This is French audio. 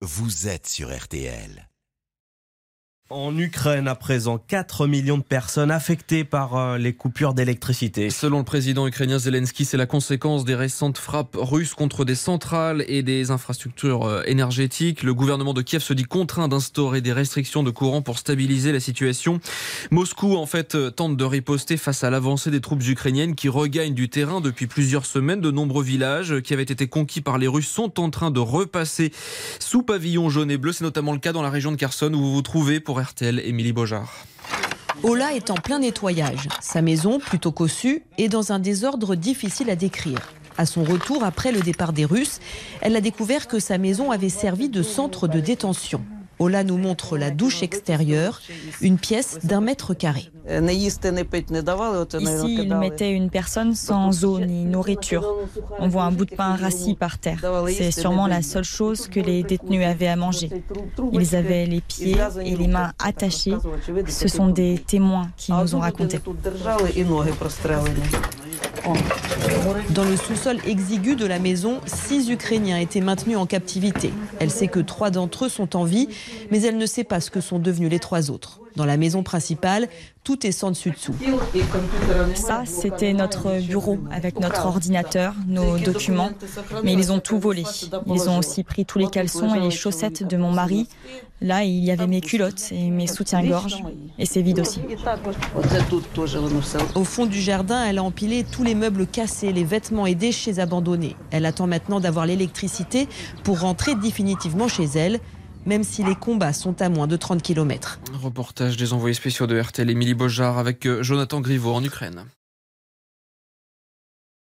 vous êtes sur RTL. En Ukraine, à présent, 4 millions de personnes affectées par euh, les coupures d'électricité. Selon le président ukrainien Zelensky, c'est la conséquence des récentes frappes russes contre des centrales et des infrastructures euh, énergétiques. Le gouvernement de Kiev se dit contraint d'instaurer des restrictions de courant pour stabiliser la situation. Moscou, en fait, euh, tente de riposter face à l'avancée des troupes ukrainiennes qui regagnent du terrain depuis plusieurs semaines. De nombreux villages qui avaient été conquis par les Russes sont en train de repasser sous pavillon jaune et bleu. C'est notamment le cas dans la région de Kherson où vous vous trouvez pour RTL, Émilie Beaujard. Ola est en plein nettoyage. Sa maison, plutôt cossue, est dans un désordre difficile à décrire. À son retour après le départ des Russes, elle a découvert que sa maison avait servi de centre de détention. Ola nous montre la douche extérieure, une pièce d'un mètre carré. Ici, ils mettaient une personne sans eau ni nourriture. On voit un bout de pain rassis par terre. C'est sûrement la seule chose que les détenus avaient à manger. Ils avaient les pieds et les mains attachés. Ce sont des témoins qui nous ont raconté. Dans le sous-sol exigu de la maison, six Ukrainiens étaient maintenus en captivité. Elle sait que trois d'entre eux sont en vie, mais elle ne sait pas ce que sont devenus les trois autres. Dans la maison principale, tout est sans dessus dessous. Ça, c'était notre bureau avec notre ordinateur, nos documents. Mais ils ont tout volé. Ils ont aussi pris tous les caleçons et les chaussettes de mon mari. Là, il y avait mes culottes et mes soutiens-gorge. Et c'est vide aussi. Au fond du jardin, elle a empilé tous les meubles cassés, les vêtements et déchets abandonnés. Elle attend maintenant d'avoir l'électricité pour rentrer définitivement chez elle même si les combats sont à moins de 30 km. Reportage des envoyés spéciaux de RTL, Émilie Bojar avec euh, Jonathan Griveaux en Ukraine.